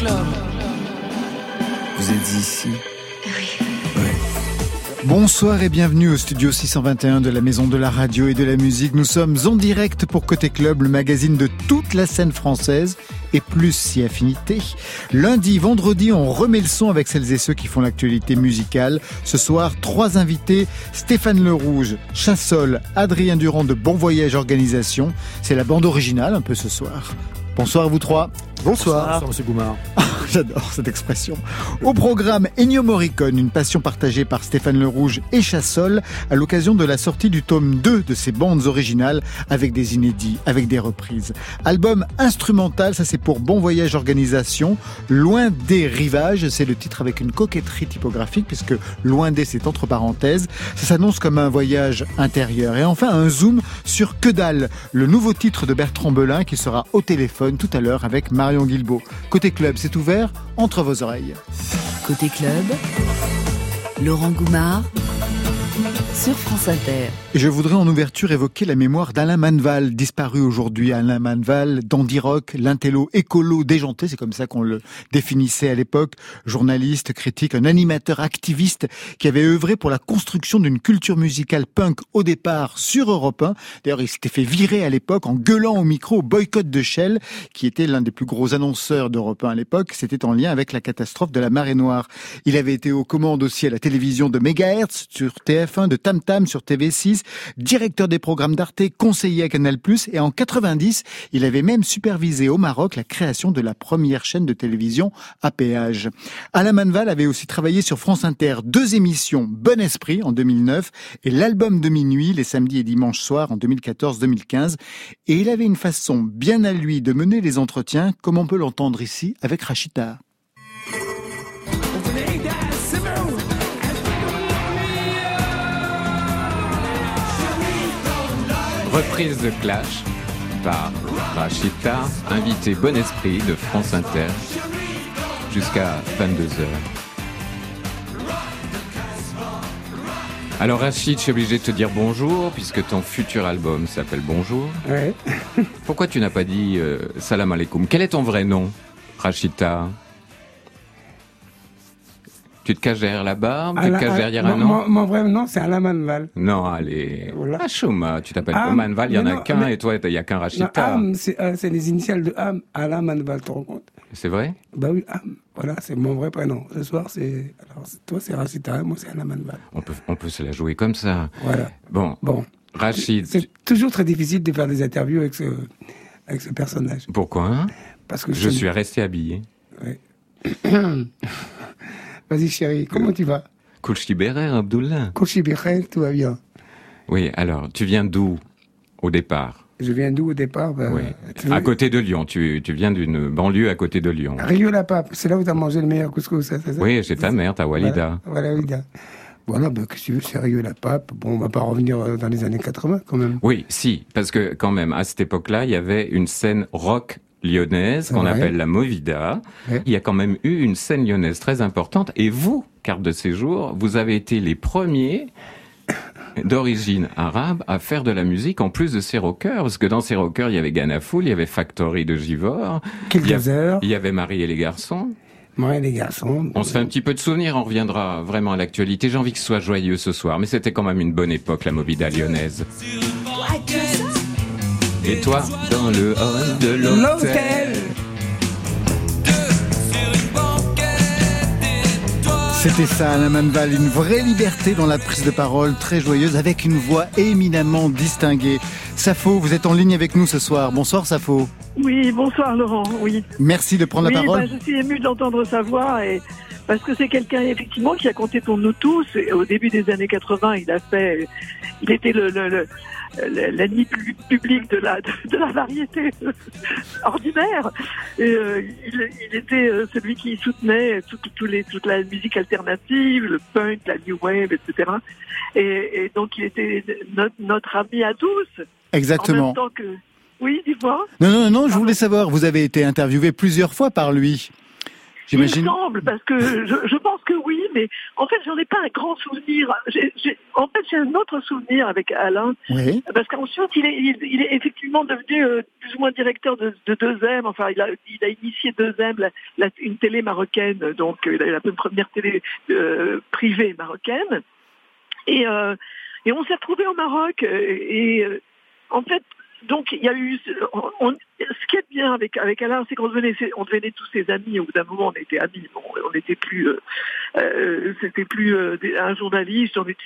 club. Vous êtes ici Oui. Bonsoir et bienvenue au studio 621 de la Maison de la Radio et de la Musique. Nous sommes en direct pour Côté Club, le magazine de toute la scène française et plus si affinité. Lundi, vendredi, on remet le son avec celles et ceux qui font l'actualité musicale. Ce soir, trois invités, Stéphane Le Rouge, Chassol, Adrien Durand de Bon Voyage Organisation. C'est la bande originale un peu ce soir. Bonsoir à vous trois. Bonsoir. Bonsoir, Monsieur Goumard. J'adore cette expression. Au programme Ennio Morricone, une passion partagée par Stéphane Le Rouge et Chassol à l'occasion de la sortie du tome 2 de ses bandes originales avec des inédits, avec des reprises. Album instrumental, ça c'est pour Bon Voyage Organisation. Loin des rivages, c'est le titre avec une coquetterie typographique puisque Loin des c'est entre parenthèses. Ça s'annonce comme un voyage intérieur. Et enfin un zoom sur Que dalle, le nouveau titre de Bertrand Belin qui sera au téléphone tout à l'heure avec Marion Guilbault. Côté club, c'est ouvert entre vos oreilles. Côté club, Laurent Goumard sur France Inter. Je voudrais en ouverture évoquer la mémoire d'Alain Manval, disparu aujourd'hui. Alain Manval, dandy rock, l'intello écolo déjanté, c'est comme ça qu'on le définissait à l'époque. Journaliste, critique, un animateur activiste qui avait œuvré pour la construction d'une culture musicale punk au départ sur Europe 1. D'ailleurs, il s'était fait virer à l'époque en gueulant au micro au boycott de Shell, qui était l'un des plus gros annonceurs d'Europe 1 à l'époque. C'était en lien avec la catastrophe de la marée noire. Il avait été aux commandes aussi à la télévision de Megahertz sur TF1, de Tam Tam sur TV6, directeur des programmes d'Arte, conseiller à Canal+, et en 90, il avait même supervisé au Maroc la création de la première chaîne de télévision à péage. Alain Manval avait aussi travaillé sur France Inter deux émissions Bon Esprit en 2009 et l'album de minuit les samedis et dimanches soirs en 2014-2015 et il avait une façon bien à lui de mener les entretiens comme on peut l'entendre ici avec Rachita. Reprise de Clash par Rachita, invité Bon Esprit de France Inter jusqu'à 22h. Alors Rachid, je suis obligé de te dire bonjour puisque ton futur album s'appelle Bonjour. Ouais. Pourquoi tu n'as pas dit euh, salam alaikum? Quel est ton vrai nom, Rachita? Tu te caches derrière la barbe Tu te caches derrière un nom mon, vrai nom, c'est Alain Manval. Non, allez. Voilà. Ah, tu t'appelles Am, Manval, il y en a non, qu'un, mais- et toi, il y a qu'un Rachita. Am, c'est euh, c'est les initiales de Am, Alain Manval, tu te rends compte? C'est vrai? Bah oui, Am, voilà, c'est mon vrai prénom. Ce soir, c'est. Alors, c'est- toi, c'est Racita, moi, c'est Alain Manval. on peut, on peut se la jouer comme ça. Voilà. Bon, Bon. Rachid, C'est toujours très difficile de faire des interviews avec ce, avec ce personnage. pourquoi? Parce que Je suis resté habillé. Vas-y, chérie, comment tu vas? Kouchibérer, Abdullah. Couchi Birel, tout va bien. Oui, alors, tu viens d'où au départ? Je viens d'où au départ? Bah, Oui. tu À côté de Lyon. Tu, tu viens d'une banlieue à côté de Lyon. Rieux-la-Pape, c'est là où tu as mangé le meilleur couscous, ça, c'est ça? Oui, c'est ta mère, ta Walida. Voilà, Walida. Voilà, qu'est-ce que tu veux, sérieux, la pape. Bon, on va pas revenir euh, dans les années 80, quand même. Oui, si, parce que quand même, à cette époque-là, il y avait une scène rock lyonnaise qu'on Ouais. appelle la Movida. Ouais. Il y a quand même eu une scène lyonnaise très importante. Et vous, carte de séjour, vous avez été les premiers d'origine arabe à faire de la musique en plus de ces rockers. Parce que dans ces rockers, il y avait Ganafoul, il y avait Factory de Givor, il y, Quelques a- heures, il y avait Marie et les garçons. moi et les garçons. On se fait un petit peu de souvenirs, on reviendra vraiment à l'actualité. J'ai envie que ce soit joyeux ce soir, mais c'était quand même une bonne époque, la Movida lyonnaise. Et toi, dans le hall de l'hôtel. L'hôtel C'était ça, Alain Manval, une vraie liberté dans la prise de parole, très joyeuse, avec une voix éminemment distinguée. Safo, vous êtes en ligne avec nous ce soir. Bonsoir Safo. Oui, bonsoir Laurent. Oui, Merci de prendre oui la parole. bah, je suis ému d'entendre sa voix et parce que c'est quelqu'un effectivement qui a compté pour nous tous. Et au début des années 80, il a fait, il était le, le, le- le- l'ennemi pu- public de la de, la variété ordinaire. Et, euh, il, il était euh, celui qui soutenait tout- tout- tous les, toute la musique alternative, le punk, la new wave, etc. Et, et donc il était notre, notre ami à tous. En Exactement. même temps que, oui, dis-moi. Non, non, non, je voulais savoir, vous avez été interviewé plusieurs fois par lui. Il me semble, parce que je, je pense que oui, mais en fait, j'en ai pas un grand souvenir. En fait, j'ai un autre souvenir avec Alain, Oui. parce qu'ensuite, il est, il, il est effectivement devenu euh, plus ou moins directeur de, de 2M. Enfin, il a, il a initié 2M, la, la- une télé marocaine, donc euh, il a la première télé euh, privée marocaine. Et, euh, et on s'est retrouvés au Maroc. Et, en fait, donc il y a eu. on- ce qui est bien avec avec Alain, c'est qu'on devenait, on devenait tous ses amis. Au bout d'un moment, on était amis. Bon, on n'était plus. euh, euh, c'était plus euh, un journaliste. On était,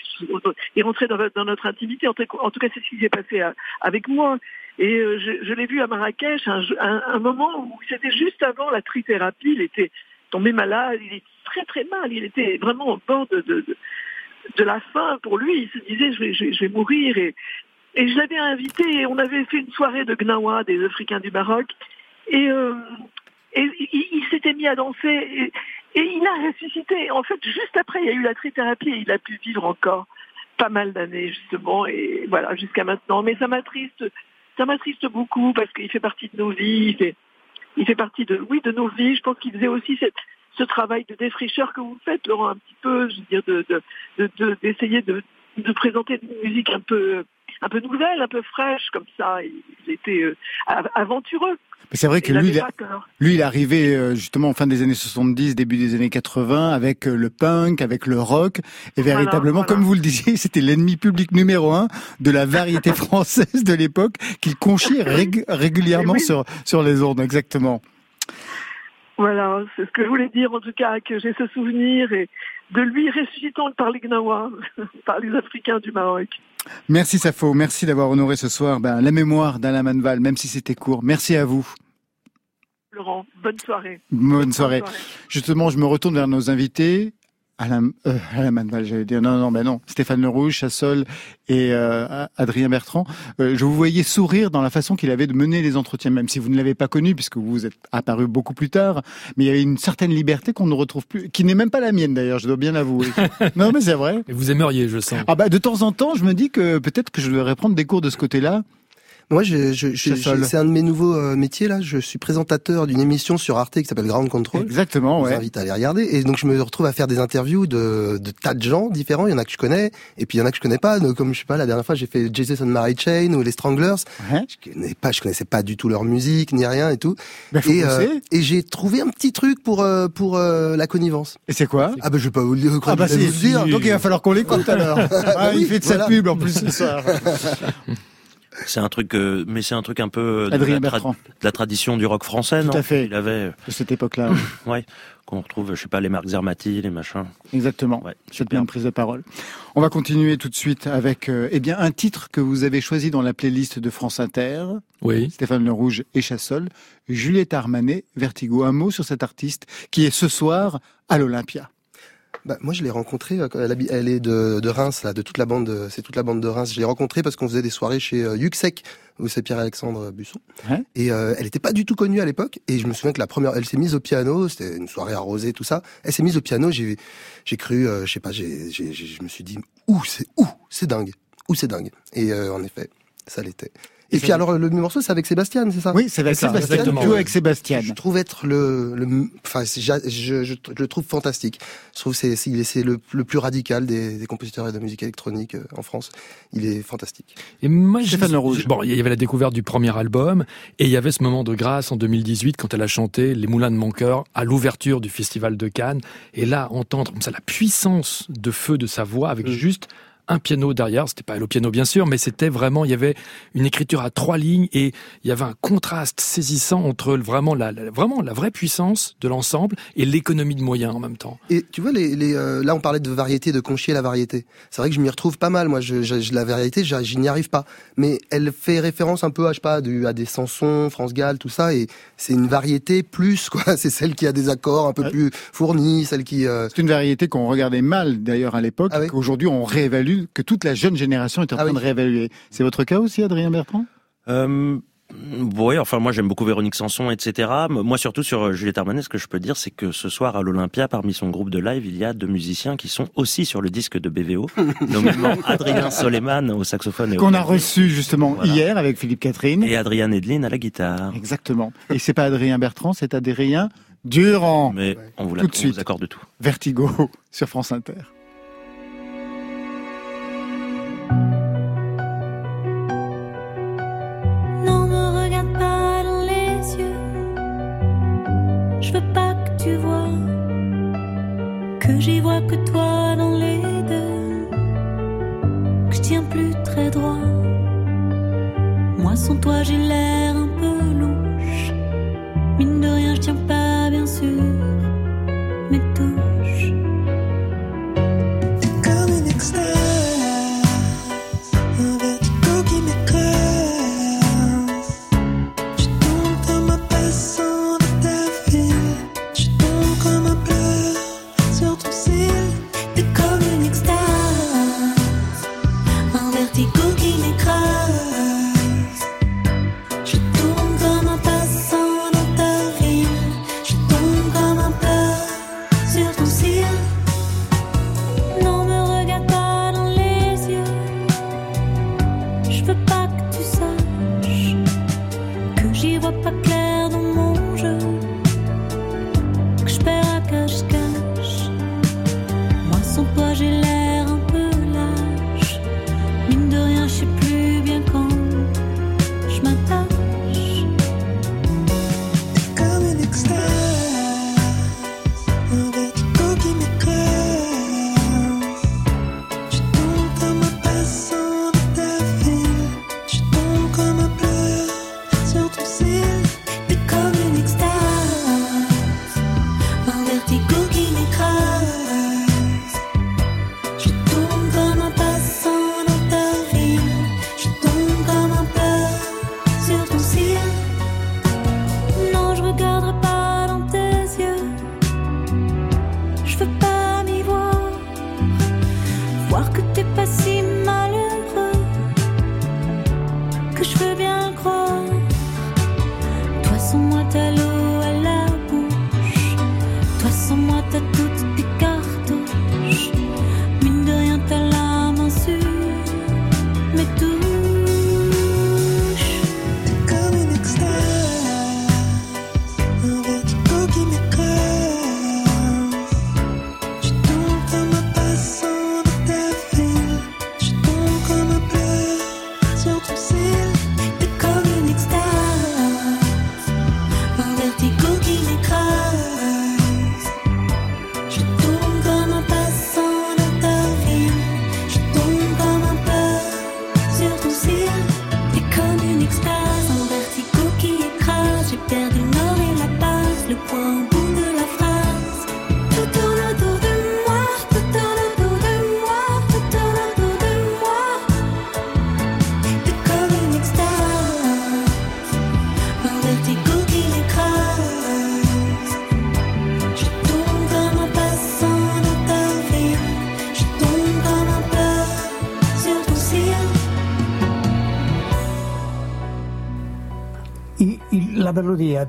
il rentrait dans, notre- dans notre intimité. En tout, cas, c'est ce qui s'est passé à- avec moi. Et euh, je, je l'ai vu à Marrakech, un, un, moment où c'était juste avant la trithérapie. Il était tombé malade. Il était très très mal. Il était vraiment au bord de, de, de, la faim pour lui. Il se disait je vais, je vais, je vais mourir. Et, et je l'avais invité. Et on avait fait une soirée de Gnawa des Africains du Maroc. Et, euh, et il, s'était mis à danser. Et, il a ressuscité. En fait, juste après, il y a eu la trithérapie et il a pu vivre encore pas mal d'années, justement. Et voilà, jusqu'à maintenant. Mais ça m'attriste, ça m'attriste beaucoup parce qu'il fait partie de nos vies. Il fait, il fait partie de, oui, de nos vies. Je pense qu'il faisait aussi cette, ce travail de défricheur que vous faites, Laurent, un petit peu, je veux dire, de, de, de, de- d'essayer de, de présenter une musique un peu, un peu nouvelle, un peu fraîche, comme ça. Il, était euh, av- aventureux. Mais c'est vrai que il lui, il, a- lui, il est arrivé euh, justement en fin des années 70, début des années 80, avec euh, le punk, avec le rock, et Voilà, véritablement, voilà. comme vous le disiez, c'était l'ennemi public numéro un de la variété française de l'époque, qu'il conchiait rég- régulièrement Oui. sur sur les ondes, exactement. Voilà, c'est ce que je voulais dire en tout cas, que j'ai ce souvenir et de lui ressuscitant par les Gnawa, par les Africains du Maroc. Merci Safo, merci d'avoir honoré ce soir ben, la mémoire d'Alain Manval, même si c'était court. Merci à vous. Laurent, bonne soirée. Bonne soirée. Justement, je me retourne vers nos invités. Alain, euh, Alain Manval, j'allais dire. Non, non, ben non. Stéphane Lerouge, Chassol et euh, Adrien Bertrand. Euh, je vous voyais sourire dans la façon qu'il avait de mener les entretiens, même si vous ne l'avez pas connu, puisque vous êtes apparu beaucoup plus tard. Mais il y avait une certaine liberté qu'on ne retrouve plus, qui n'est même pas la mienne d'ailleurs, je dois bien l'avouer. non, mais c'est vrai. Et vous aimeriez, je sens. Ah bah de temps en temps, je me dis que peut-être que je devrais prendre des cours de ce côté-là. Moi, je, je, je- c'est un de mes nouveaux euh, métiers là. Je suis présentateur d'une émission sur Arte qui s'appelle Ground Control. Exactement, Je vous ouais. invite à aller regarder. Et donc, je me retrouve à faire des interviews de, de tas de gens différents. Il y en a que je connais, et puis il y en a que je connais pas. Donc, comme je sais pas, la dernière fois, j'ai fait Jason Mary Chain ou les Stranglers. Ouais. Je connais pas, je connaissais pas du tout leur musique ni rien et tout. Faut et euh, et j'ai trouvé un petit truc pour euh, pour euh, la connivence. Et c'est quoi Ah ben, je vais pas vous le dire. Ah bah dire. donc il va falloir qu'on l'écoute alors. Ah, il fait de sa voilà. pub en plus ce soir. C'est un truc, euh, mais c'est un truc un peu euh, de, la, tra- Bertrand, de la tradition du rock français, Tout non à fait. Il avait, de cette époque-là. ouais, qu'on retrouve, je sais pas, les Marc Zermati, les machins. Exactement. Ouais, Cette même prise de parole. On va continuer tout de suite avec euh, eh bien un titre que vous avez choisi dans la playlist de France Inter, Oui. Stéphane Le Rouge et Chassol, Juliette Armanet, Vertigo. Un mot sur cette artiste qui est ce soir à l'Olympia. Bah, moi, je l'ai rencontrée. euh, Elle, est de, de Reims, là, de toute la bande. de- C'est toute la bande de Reims. Je l'ai rencontrée parce qu'on faisait des soirées chez euh, Yuxek, où c'est Pierre-Alexandre Busson. Ouais. Et euh, elle n'était pas du tout connue à l'époque. Et je me souviens que la première, elle s'est mise au piano. C'était une soirée arrosée, tout ça. Elle s'est mise au piano. J'ai, j'ai cru, euh, je sais pas, j'ai, j'ai, j'ai- je me suis dit, ouh, c'est ouh, c'est dingue, ouh, c'est dingue. Et euh, en effet, ça l'était. Et, puis alors, le morceau, c'est avec Sébastien, c'est ça? Oui, c'est avec Sébastien. exactement, Duo avec Sébastien. je trouve être le, le enfin, je, je, je le trouve fantastique. Je trouve que c'est, c'est, il est- c'est le, le plus radical des, des compositeurs de musique électronique euh, en France. Il est fantastique. Et moi, je- Stéphane Rouge. Bon, il y avait la découverte du premier album, et il y avait ce moment de grâce en 2018 quand elle a chanté Les Moulins de mon cœur à l'ouverture du Festival de Cannes. Et là, entendre comme ça la puissance de feu de sa voix avec Mm. juste un piano derrière, c'était pas elle au piano bien sûr, mais c'était vraiment, il y avait une écriture à trois lignes et il y avait un contraste saisissant entre vraiment la, la- vraiment la vraie puissance de l'ensemble et l'économie de moyens en même temps. Et tu vois, les, les, euh, là, on parlait de variété, de conchier la variété. C'est vrai que je m'y retrouve pas mal. Moi, je, je- je- la variété, je, je n'y arrive pas. Mais elle fait référence un peu, à, je sais pas, du, à des Sansons, France Gall, tout ça. Et c'est une variété plus, quoi. C'est celle qui a des accords un peu Ouais. plus fournis, celle qui. euh, C'est une variété qu'on regardait mal d'ailleurs à l'époque, Ah oui qu'aujourd'hui on réévalue, que toute la jeune génération est en Ah train oui. de réévaluer. C'est votre cas aussi, Adrien Bertrand? Euh, oui, enfin moi j'aime beaucoup Véronique Sanson, etc. Moi surtout sur euh, Juliette Armanet, ce que je peux dire, c'est que ce soir à l'Olympia, parmi son groupe de live, il y a deux musiciens qui sont aussi sur le disque de BVO, nommément Adrien Soleiman au saxophone et au Qu'on a reçu justement Voilà. hier avec Philippe Catherine. et Adrien Edlin à la guitare. Exactement. Et c'est pas Adrien Bertrand, c'est Adrien Durand. Mais on vous, Tout de on suite. vous accorde tout. Vertigo sur France Inter. Sans toi j'ai l'air un peu louche. Mine de rien, je tiens pas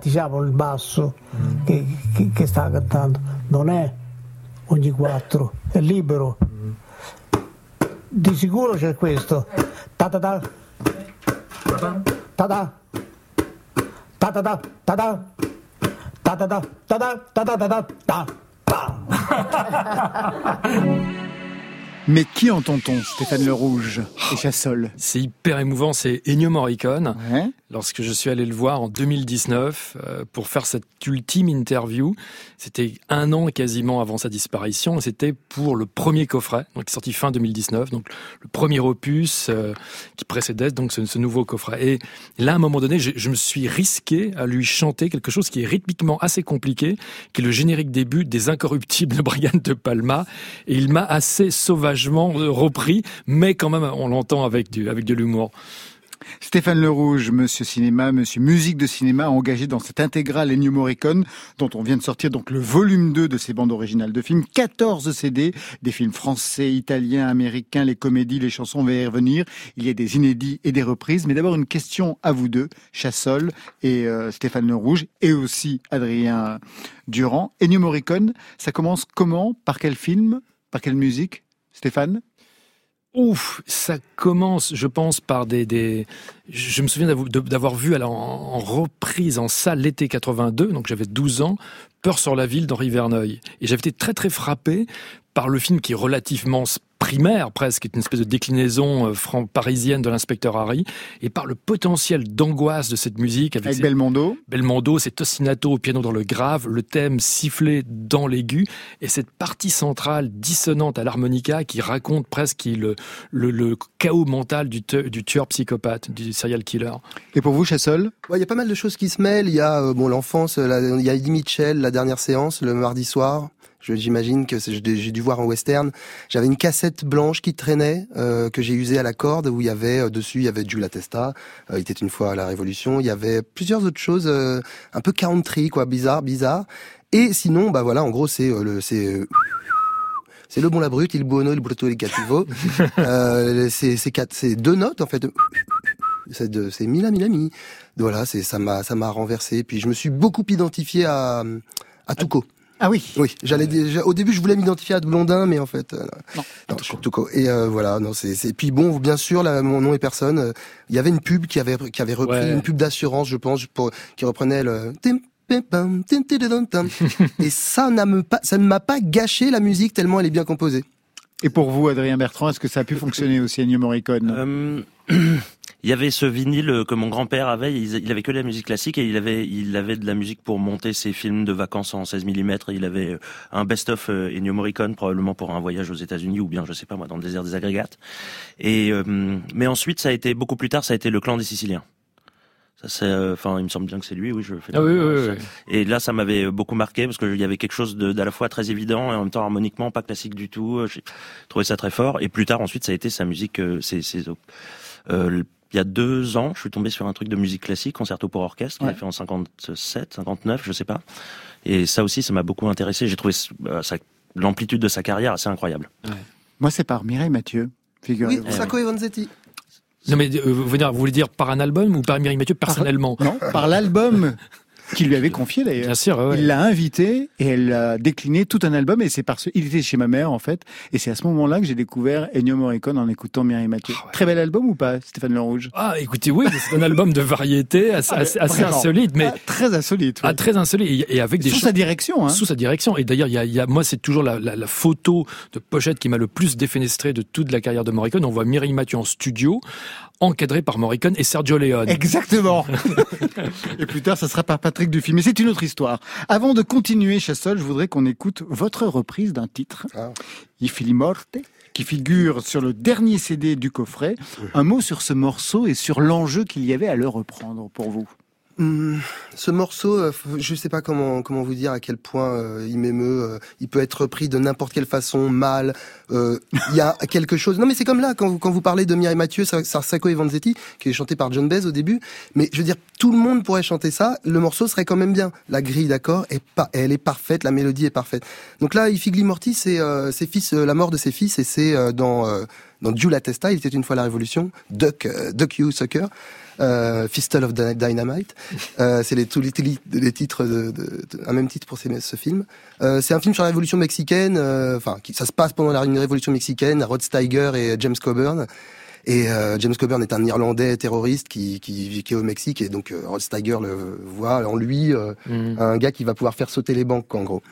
diciamo il basso che, che- che sta cantando, non è ogni quattro, è libero. Di sicuro c'è questo. Ta ta ta. Ta ta. Ta ta ta. Ta ta. Ta ta ta. Ta ta. Ta ta ta ta. Ta. Mais qui entend-on, Stéphane Le Rouge et Chassol C'est hyper émouvant, c'est Ennio Morricone. Ouais. Lorsque je suis allé le voir en 2019 euh, pour faire cette ultime interview, c'était un an quasiment avant sa disparition, et c'était pour le premier coffret, donc qui sorti fin 2019, donc le premier opus euh, qui précédait donc ce, nouveau coffret. Et là, à un moment donné, je, je me suis risqué à lui chanter quelque chose qui est rythmiquement assez compliqué, qui est le générique début des Incorruptibles de Brian De Palma, et il m'a assez sauvagement repris, mais quand même, on l'entend avec du avec de l'humour. Stéphane Le Rouge, Monsieur Cinéma, Monsieur Musique de Cinéma, engagé dans cette intégrale Ennio Morricone, dont on vient de sortir donc le volume 2 de ses bandes originales de films, 14 CD, des films français, italiens, américains, les comédies, les chansons, on va y revenir. Il y a des inédits et des reprises. Mais d'abord une question à vous deux, Chassol et euh, Stéphane Le Rouge, et aussi Adrien Durand. Ennio Morricone, ça commence comment? Par quel film? Par quelle musique? Stéphane? Ouf, ça commence, je pense, par des... Je me souviens d'avoir- vu alors, en, reprise en salle l'été 82, donc j'avais 12 ans, Peur sur la ville d'Henri Verneuil. Et j'avais été très très frappé par le film qui est relativement primaire presque, qui est une espèce de déclinaison euh, fran- parisienne de l'inspecteur Harry, et par le potentiel d'angoisse de cette musique avec, Avec ses- Belmondo. Belmondo, cet ostinato au piano dans le grave, le thème sifflé dans l'aigu, et cette partie centrale dissonante à l'harmonica qui raconte presque le, le, le chaos mental du, te- du tueur psychopathe, du serial killer. Et pour vous, Chassol? Ouais, Il y a pas mal de choses qui se mêlent. Il y a euh, bon l'enfance, euh, il y a Eddie Mitchell, la dernière séance, le mardi soir. J'imagine que j'ai dû voir en western. J'avais une cassette blanche qui traînait euh, que j'ai usée à la corde où il y avait euh, dessus il y avait Jules Testa, euh, il était une fois à la Révolution. Il y avait plusieurs autres choses euh, un peu country quoi, bizarre, bizarre. Et sinon bah voilà, en gros c'est euh, le c'est euh, c'est le bon la brute, il buono, il brutto, il cattivo. euh, c'est c'est quatre, c'est deux notes en fait. C'est de, c'est Mila Mila Mi. Voilà, c'est ça m'a ça m'a renversé. Puis je me suis beaucoup identifié à à Touko. Ah oui. Oui, j'allais déjà- au début je voulais m'identifier à Blondin, mais en fait euh, non, je suis Touko. Et euh, voilà, non c'est c'est puis bon, bien sûr, là, mon nom est personne. euh, Il y avait une pub qui avait qui avait repris Ouais. une pub d'assurance, je pense, pour qui reprenait le et ça n'a me pas ça ne m'a pas gâché la musique tellement elle est bien composée. Et pour vous, Adrien Bertrand, est-ce que ça a pu fonctionner aussi Ennio Morricone Euh, il y avait ce vinyle que mon grand-père avait. Il, avait que de la musique classique et il avait, il avait de la musique pour monter ses films de vacances en 16 mm. Il avait un best-of euh, Ennio Morricone probablement pour un voyage aux États-Unis ou bien je sais pas moi dans le désert des agrégates. Et euh, mais ensuite ça a été beaucoup plus tard, ça a été le clan des Siciliens. Ça c'est, euh, enfin il me semble bien que c'est lui. Oui, je fais. Ah oui, oui, oui. Et là, ça m'avait beaucoup marqué parce qu'il y avait quelque chose de- d'à la fois très évident et en même temps harmoniquement pas classique du tout. Euh, J'ai trouvé ça très fort. Et plus tard, ensuite, ça a été sa musique. euh, c'est, c'est, euh, il y a deux ans, je suis tombé sur un truc de musique classique, concerto pour orchestre, qu'il Ouais. a fait en 57, 59, je sais pas. Et ça aussi, ça m'a beaucoup intéressé. J'ai trouvé euh, l'amplitude de sa carrière assez incroyable. Moi, c'est par Mireille Mathieu, Oui. Sacco et Vanzetti. Non mais euh, vous, voulez dire- vous voulez dire par un album ou par Mireille Mathieu personnellement? Non, par l'album qu'il lui avait confié d'ailleurs. Bien sûr, ouais, ouais. Il l'a invité et elle a décliné tout un album et c'est parce il était chez ma mère en fait et c'est à ce moment-là que j'ai découvert Ennio Morricone en écoutant Mireille Mathieu. Ah ouais. Très bel album ou pas, Stéphane Le Rouge? Ah, écoutez, oui, c'est un album de variété assez, assez- assez Vraiment. insolite, mais Ah, très insolite. oui. ah, très insolite et, avec des Sous sa direction, hein. sous sa direction. Et d'ailleurs, il y a, y a- moi, c'est toujours la, la- la photo de pochette qui m'a le plus défenestré de toute la carrière de Morricone. On voit Mireille Mathieu en studio, encadré par Morricone et Sergio Leone. Exactement. et plus tard, ça sera par Patrick Dufy. Mais c'est une autre histoire. Avant de continuer, Chassol, je voudrais qu'on écoute votre reprise d'un titre, Ah. I fili morte, qui figure sur le dernier CD du coffret. Un mot sur ce morceau et sur l'enjeu qu'il y avait à le reprendre pour vous. Hum, ce morceau, euh, f- je sais pas comment comment vous dire à quel point euh, il m'émeut. euh, il peut être repris de n'importe quelle façon, mal. euh, Il y a quelque chose. Non, mais c'est comme là quand vous parlez de Mireille Mathieu, Sa- Sacco et Vanzetti, qui est chanté par John Baez au début. Mais je veux dire, tout le monde pourrait chanter ça. Le morceau serait quand même bien. La grille d'accord est pas, elle est parfaite. La mélodie est parfaite. Donc là, I Figli Morti, c'est euh, ses fils, euh, la mort de ses fils, et c'est euh, dans euh, dans Jules Testa, il était une fois la Révolution, Duck, euh, Duck You Sucker, euh, Fistle of Dy- Dynamite. Euh, c'est les, tous les, les- titres, de, de- de- un même titre pour ces- ce film. Euh, c'est un film sur la Révolution mexicaine. euh, Enfin, qui ça se passe pendant la une Révolution mexicaine. Rod Steiger et James Coburn. Et euh, James Coburn est un Irlandais terroriste qui, qui, qui est au Mexique et donc euh, Rod Steiger le voit en lui euh, Mhm. un gars qui va pouvoir faire sauter les banques en gros.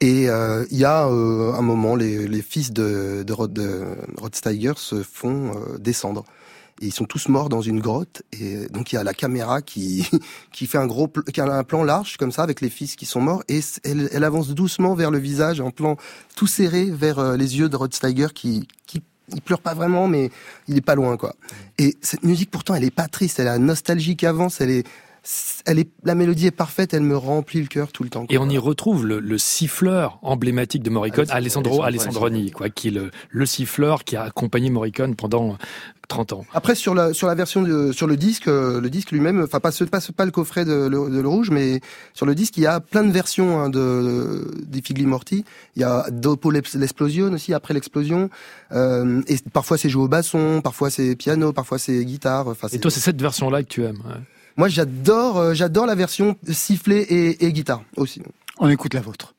Et euh, il y a euh, un moment, les, les fils de, de, Rod, de Rod Steiger se font euh, descendre. Et ils sont tous morts dans une grotte. Et donc il y a la caméra qui qui fait un gros, qui a un plan large comme ça avec les fils qui sont morts. Et elle, avance doucement vers le visage, en plan tout serré vers euh, les yeux de Rod Steiger qui qui il pleure pas vraiment, mais il est pas loin quoi. Et cette musique pourtant elle est pas triste, elle a nostalgie qui avance, elle est elle est, la mélodie est parfaite, elle me remplit le cœur tout le temps. quoi. Et on y retrouve le, le siffleur emblématique de Morricone, Alessandro Alessandro Alessandroni, quoi, qui est le, le siffleur qui a accompagné Morricone pendant 30 ans. Après sur la sur la version de, sur le disque, euh, le disque lui-même, enfin pas pas, pas le coffret de, de le rouge, mais sur le disque il y a plein de versions hein, de des Figli Morti. Il y a Dopo l'ex- l'explosion aussi après l'explosion. Euh, et parfois c'est joué au basson, parfois c'est piano, parfois c'est guitare. Enfin, Et toi, c'est cette version-là que tu aimes. ouais. Moi j'adore euh, j'adore la version sifflet et, et guitare aussi. On écoute la vôtre.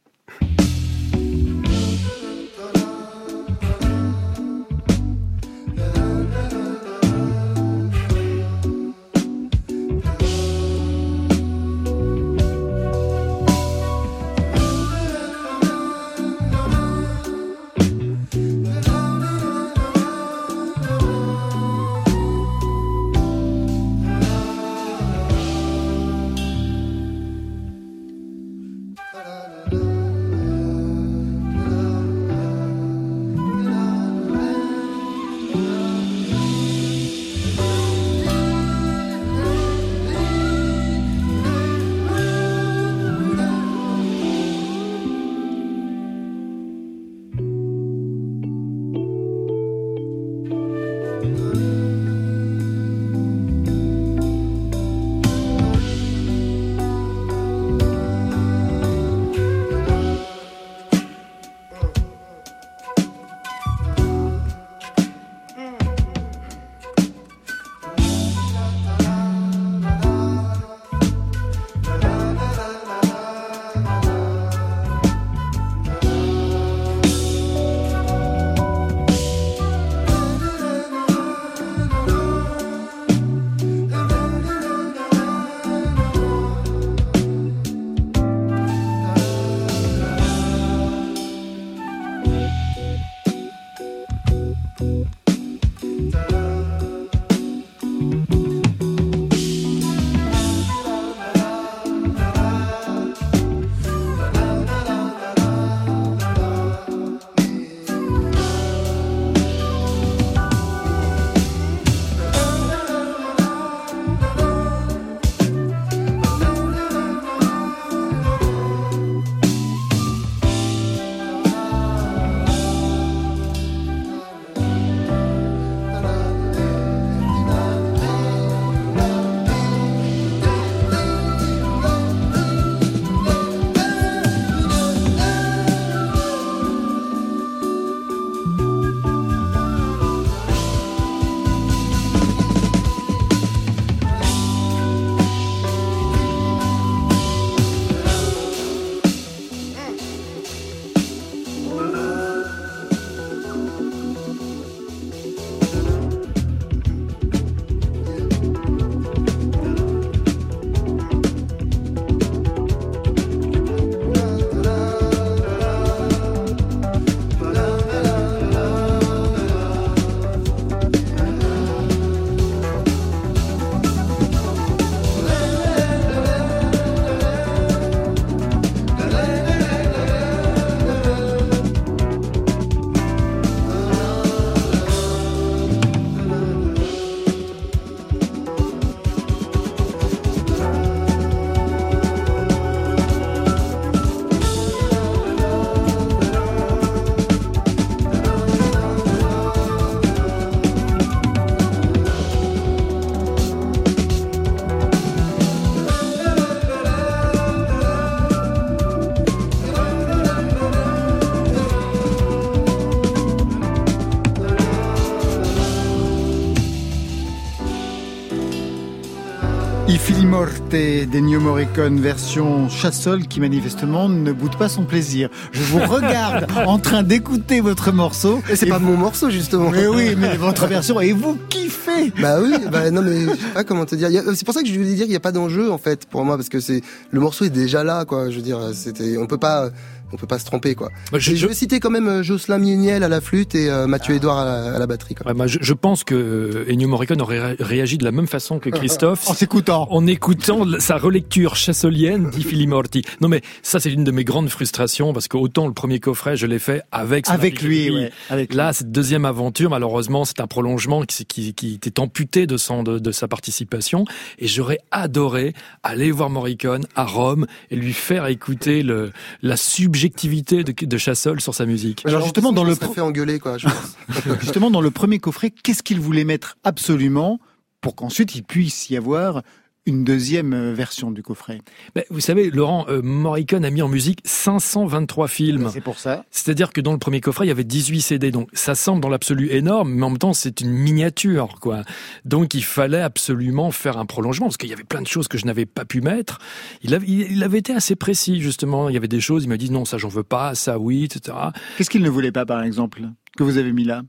d'Ennio Morricone version Chassol qui manifestement ne boude pas son plaisir. Je vous regarde en train d'écouter votre morceau. Et c'est pas vous- mon morceau justement. Mais oui, mais votre version et vous kiffez. Bah oui, bah non mais je sais pas comment te dire. A- C'est pour ça que je voulais dire qu'il n'y a pas d'enjeu en fait pour moi parce que c'est le morceau est déjà là quoi. Je veux dire, c'était on peut pas on peut pas se tromper quoi. Je- je, je veux citer quand même euh, Jocelyn Mieniel à la flûte et euh, Mathieu Edouard à la, à la batterie. Quoi. Ouais, je, je pense que euh, Ennio Morricone aurait ré- réagi de la même façon que Christophe En s'écoutant. en écoutant sa relecture chassolienne di Fili Morti. Non mais ça c'est une de mes grandes frustrations parce que autant le premier coffret je l'ai fait avec son Avec lui, ouais. Avec Là cette deuxième aventure malheureusement c'est un prolongement qui, qui, qui était amputé de, son, de, de sa participation et j'aurais adoré aller voir Morricone à Rome et lui faire écouter le, la de, de Chassol sur sa musique. Alors justement, dans le ça fait engueuler quoi. Je pense. Justement, dans le premier coffret, qu'est-ce qu'il voulait mettre absolument pour qu'ensuite il puisse y avoir une deuxième euh, version du coffret Ben, vous savez, Laurent, euh, Morricone a mis en musique 523 films. C'est pour ça. C'est-à-dire que dans le premier coffret, il y avait 18 CD. Donc ça semble dans l'absolu énorme, mais en même temps, c'est une miniature. quoi. Donc il fallait absolument faire un prolongement, parce qu'il y avait plein de choses que je n'avais pas pu mettre. Il avait, il avait été assez précis, justement. Il y avait des choses, il m'a dit non, ça j'en veux pas, ça oui, etc. Qu'est-ce qu'il ne voulait pas, par exemple, que vous avez mis là?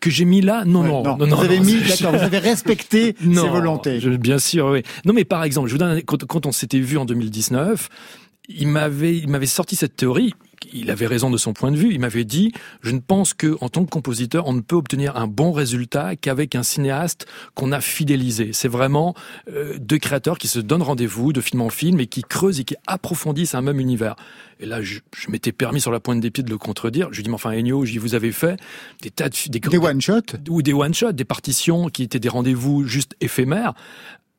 Que j'ai mis là Non, Ouais, non, non, non, Vous avez non, mis, c'est- d'accord, vous avez respecté ses volontés. je- bien sûr, oui. Non, mais par exemple, je vous donne, quand, quand on s'était vu en 2019, il m'avait, il m'avait sorti cette théorie. Il avait raison de son point de vue. Il m'avait dit, je ne pense que, en tant que compositeur, on ne peut obtenir un bon résultat qu'avec un cinéaste qu'on a fidélisé. C'est vraiment euh, deux créateurs qui se donnent rendez-vous de film en film et qui creusent et qui approfondissent un même univers. Et là, je, je m'étais permis sur la pointe des pieds de le contredire. Je lui dis, mais enfin, Ennio, vous avez fait des tas de, des, Des one-shots ou des one-shots, des partitions qui étaient des rendez-vous juste éphémères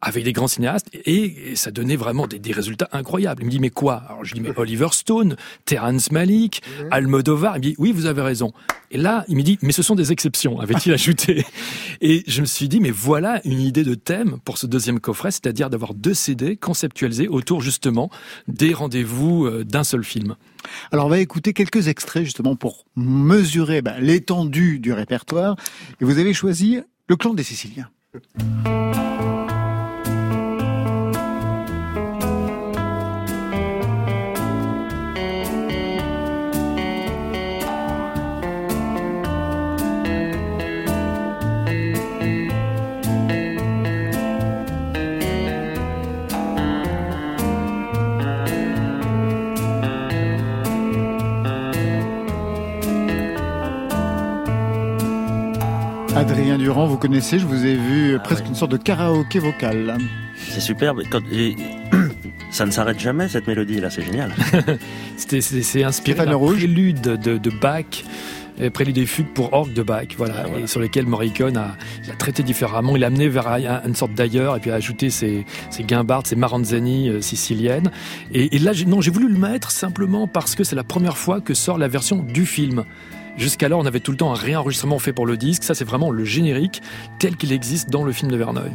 avec des grands cinéastes et, et ça donnait vraiment des, des résultats incroyables. Il me dit mais quoi? Alors je dis mais Oliver Stone, Terrence Malick, Almodovar. Il me dit oui vous avez raison. Et là il me dit mais ce sont des exceptions avait-il ajouté. Et je me suis dit mais voilà une idée de thème pour ce deuxième coffret, c'est-à-dire d'avoir deux CD conceptualisés autour justement des rendez-vous euh, d'un seul film. Alors on va écouter quelques extraits justement pour mesurer ben, l'étendue du répertoire. Et vous avez choisi le clan des Siciliens. Adrien Durand, vous connaissez, je vous ai vu euh, presque une sorte de karaoké vocal. C'est superbe. Quand, et- ça ne s'arrête jamais cette mélodie là, c'est génial. C'était c'est inspiré d'un Rouge. prélude de, de Bach. euh, Prélude et fugue pour orgue de Bach, voilà, Ah, voilà. et sur lesquels Morricone a, traité différemment. Il a amené vers un- une sorte d'ailleurs, et puis a ajouté ses, ses guimbardes, ses maranzani euh, siciliennes. Et, et là, non, j'ai voulu le mettre simplement parce que c'est la première fois que sort la version du film. Jusqu'alors, on avait tout le temps un réenregistrement fait pour le disque. Ça, c'est vraiment le générique tel qu'il existe dans le film de Verneuil.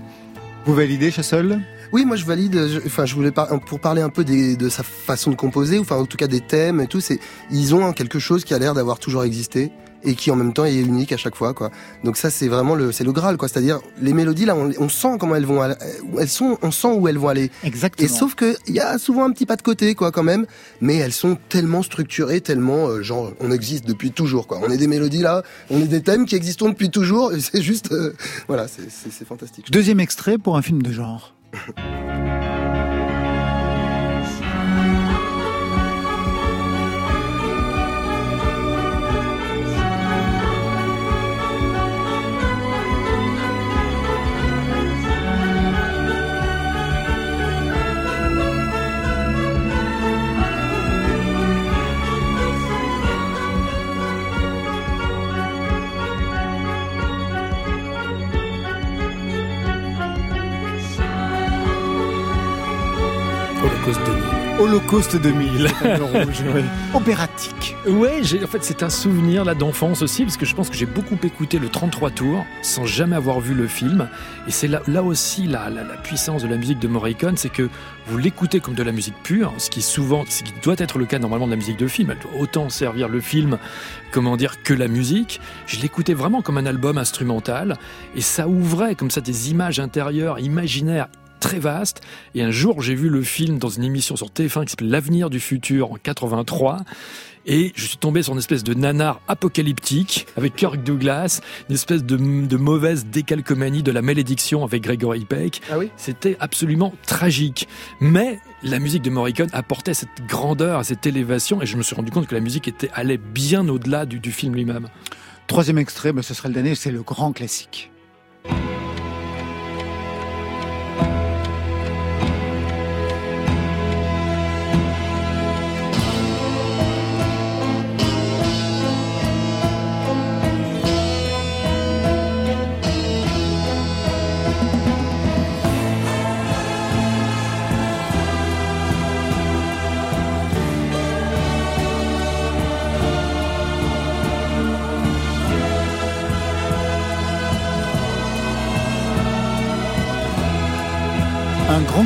Vous validez, Chassol? Oui, moi je valide. je- Enfin, je voulais par- pour parler un peu des- de sa façon de composer, ou enfin en tout cas des thèmes et tout. C'est ils ont quelque chose qui a l'air d'avoir toujours existé et qui en même temps est unique à chaque fois, quoi. Donc ça, c'est vraiment le, c'est le graal, quoi. C'est-à-dire les mélodies là, on, on sent comment elles vont, aller- elles sont, on sent où elles vont aller. Exactement. Et sauf que il y a souvent un petit pas de côté, quoi, quand même. Mais elles sont tellement structurées, tellement euh, genre on existe depuis toujours, quoi. On est des mélodies là, on est des thèmes qui existent depuis toujours. C'est juste, euh, voilà, c'est fantastique. Deuxième extrait pour un film de genre. Holocauste 2000. Holocauste 2000. Stéphane Rouge, oui. Opératique. Ouais, j'ai, en fait, c'est un souvenir là d'enfance aussi, parce que je pense que j'ai beaucoup écouté le 33 tours sans jamais avoir vu le film. Et c'est là, là aussi la, la, la puissance de la musique de Morricone, c'est que vous l'écoutez comme de la musique pure, ce qui souvent, ce qui doit être le cas normalement de la musique de film. Elle doit autant servir le film, comment dire, que la musique. Je l'écoutais vraiment comme un album instrumental, et ça ouvrait comme ça des images intérieures, imaginaires très vaste. Et un jour, j'ai vu le film dans une émission sur TF1 qui s'appelle L'avenir du futur en 83. Et je suis tombé sur une espèce de nanar apocalyptique avec Kirk Douglas, une espèce de, de mauvaise décalcomanie de la malédiction avec Gregory Peck. Ah oui? C'était absolument tragique. Mais la musique de Morricone apportait cette grandeur, cette élévation, et je me suis rendu compte que la musique était, allait bien au-delà du, du film lui-même. Troisième extrait, ce sera le dernier, c'est le grand classique.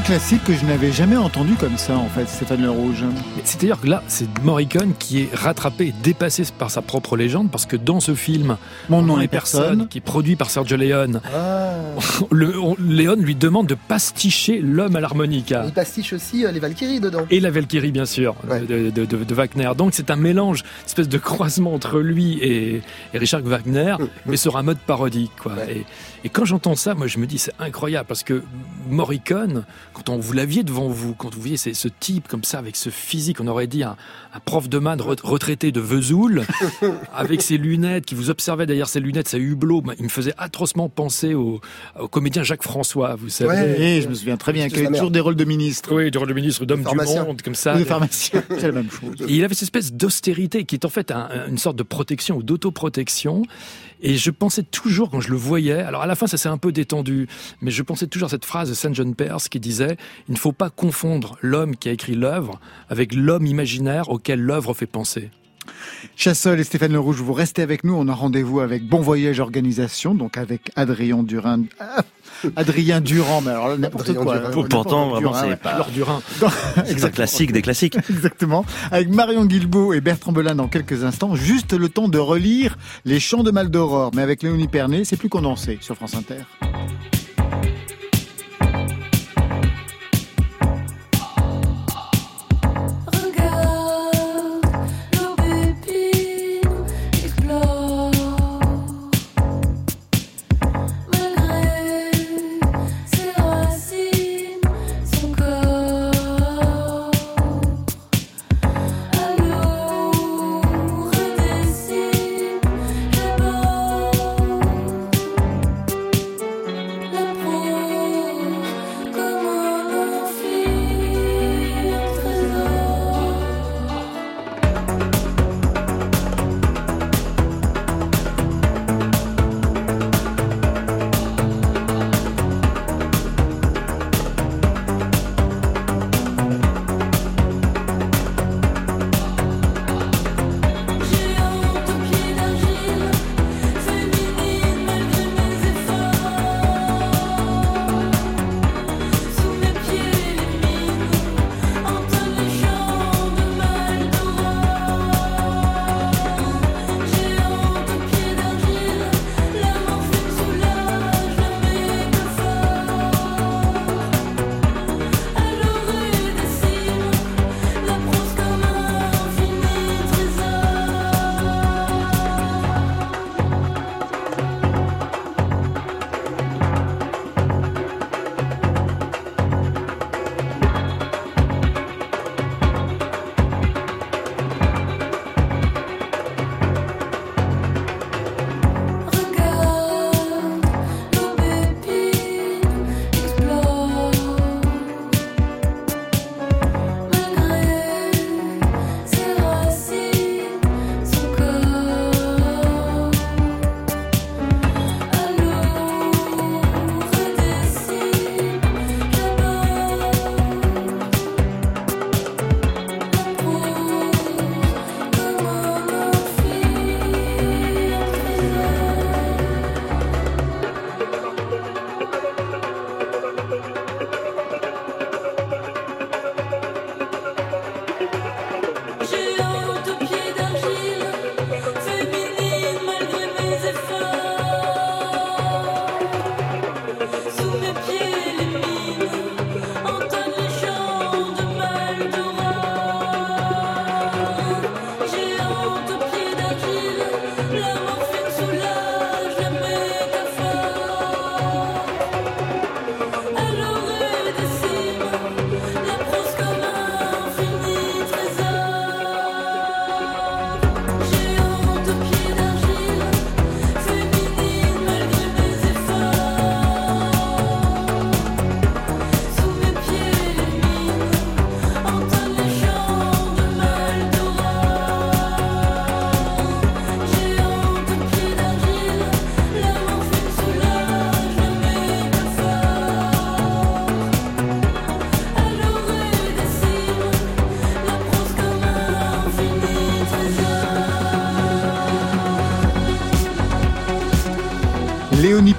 Classique que je n'avais jamais entendu comme ça, en fait, Stéphane Le Rouge. C'est-à-dire que là, c'est Morricone qui est rattrapé, dépassé par sa propre légende, parce que dans ce film, Mon nom est personne. qui est produit par Sergio Leone, Ah. le, on- Leone lui demande de pasticher l'homme à l'harmonica. Il pastiche aussi euh, les Valkyries dedans. Et la Valkyrie, bien sûr, Ouais. de, de- de- de Wagner. Donc c'est un mélange, une espèce de croisement entre lui et, et Richard Wagner, mais sur un mode parodique. Quoi. Ouais. Et, et quand j'entends ça, moi je me dis c'est incroyable parce que Morricone, quand on vous l'aviez devant vous, quand vous voyez c'est ce type comme ça avec ce physique, on aurait dit un, un prof de maths re- retraité de Vesoul, avec ses lunettes, qui vous observait derrière ses lunettes, ses hublots, bah, il me faisait atrocement penser au, au comédien Jacques François, vous savez. Ouais. Je me souviens très bien sa avait toujours des rôles de ministre. Oui, du rôle de ministre d'homme du monde, comme ça. De pharmacien, c'est la même chose. Et il avait cette espèce d'austérité qui est en fait un- une sorte de protection ou d'autoprotection. Et je pensais toujours, quand je le voyais, alors à la fin ça s'est un peu détendu, mais je pensais toujours à cette phrase de Saint John Perse qui disait « Il ne faut pas confondre l'homme qui a écrit l'œuvre avec l'homme imaginaire auquel l'œuvre fait penser ». Chassol et Stéphane Le Rouge, vous restez avec nous. On a rendez-vous avec Bon Voyage Organisation, donc avec Adrien Durand. Ah, Adrien Durand, mais alors là, n'importe quoi. Durand. Pourtant, vraiment, Durand, c'est pas- Laure Durin. C'est un classique des classiques. Exactement. Avec Marion Guilbault et Bertrand Belin dans quelques instants. Juste le temps de relire Les Chants de Mal d'Aurore. Mais avec Léonie Pernet, c'est plus condensé sur France Inter.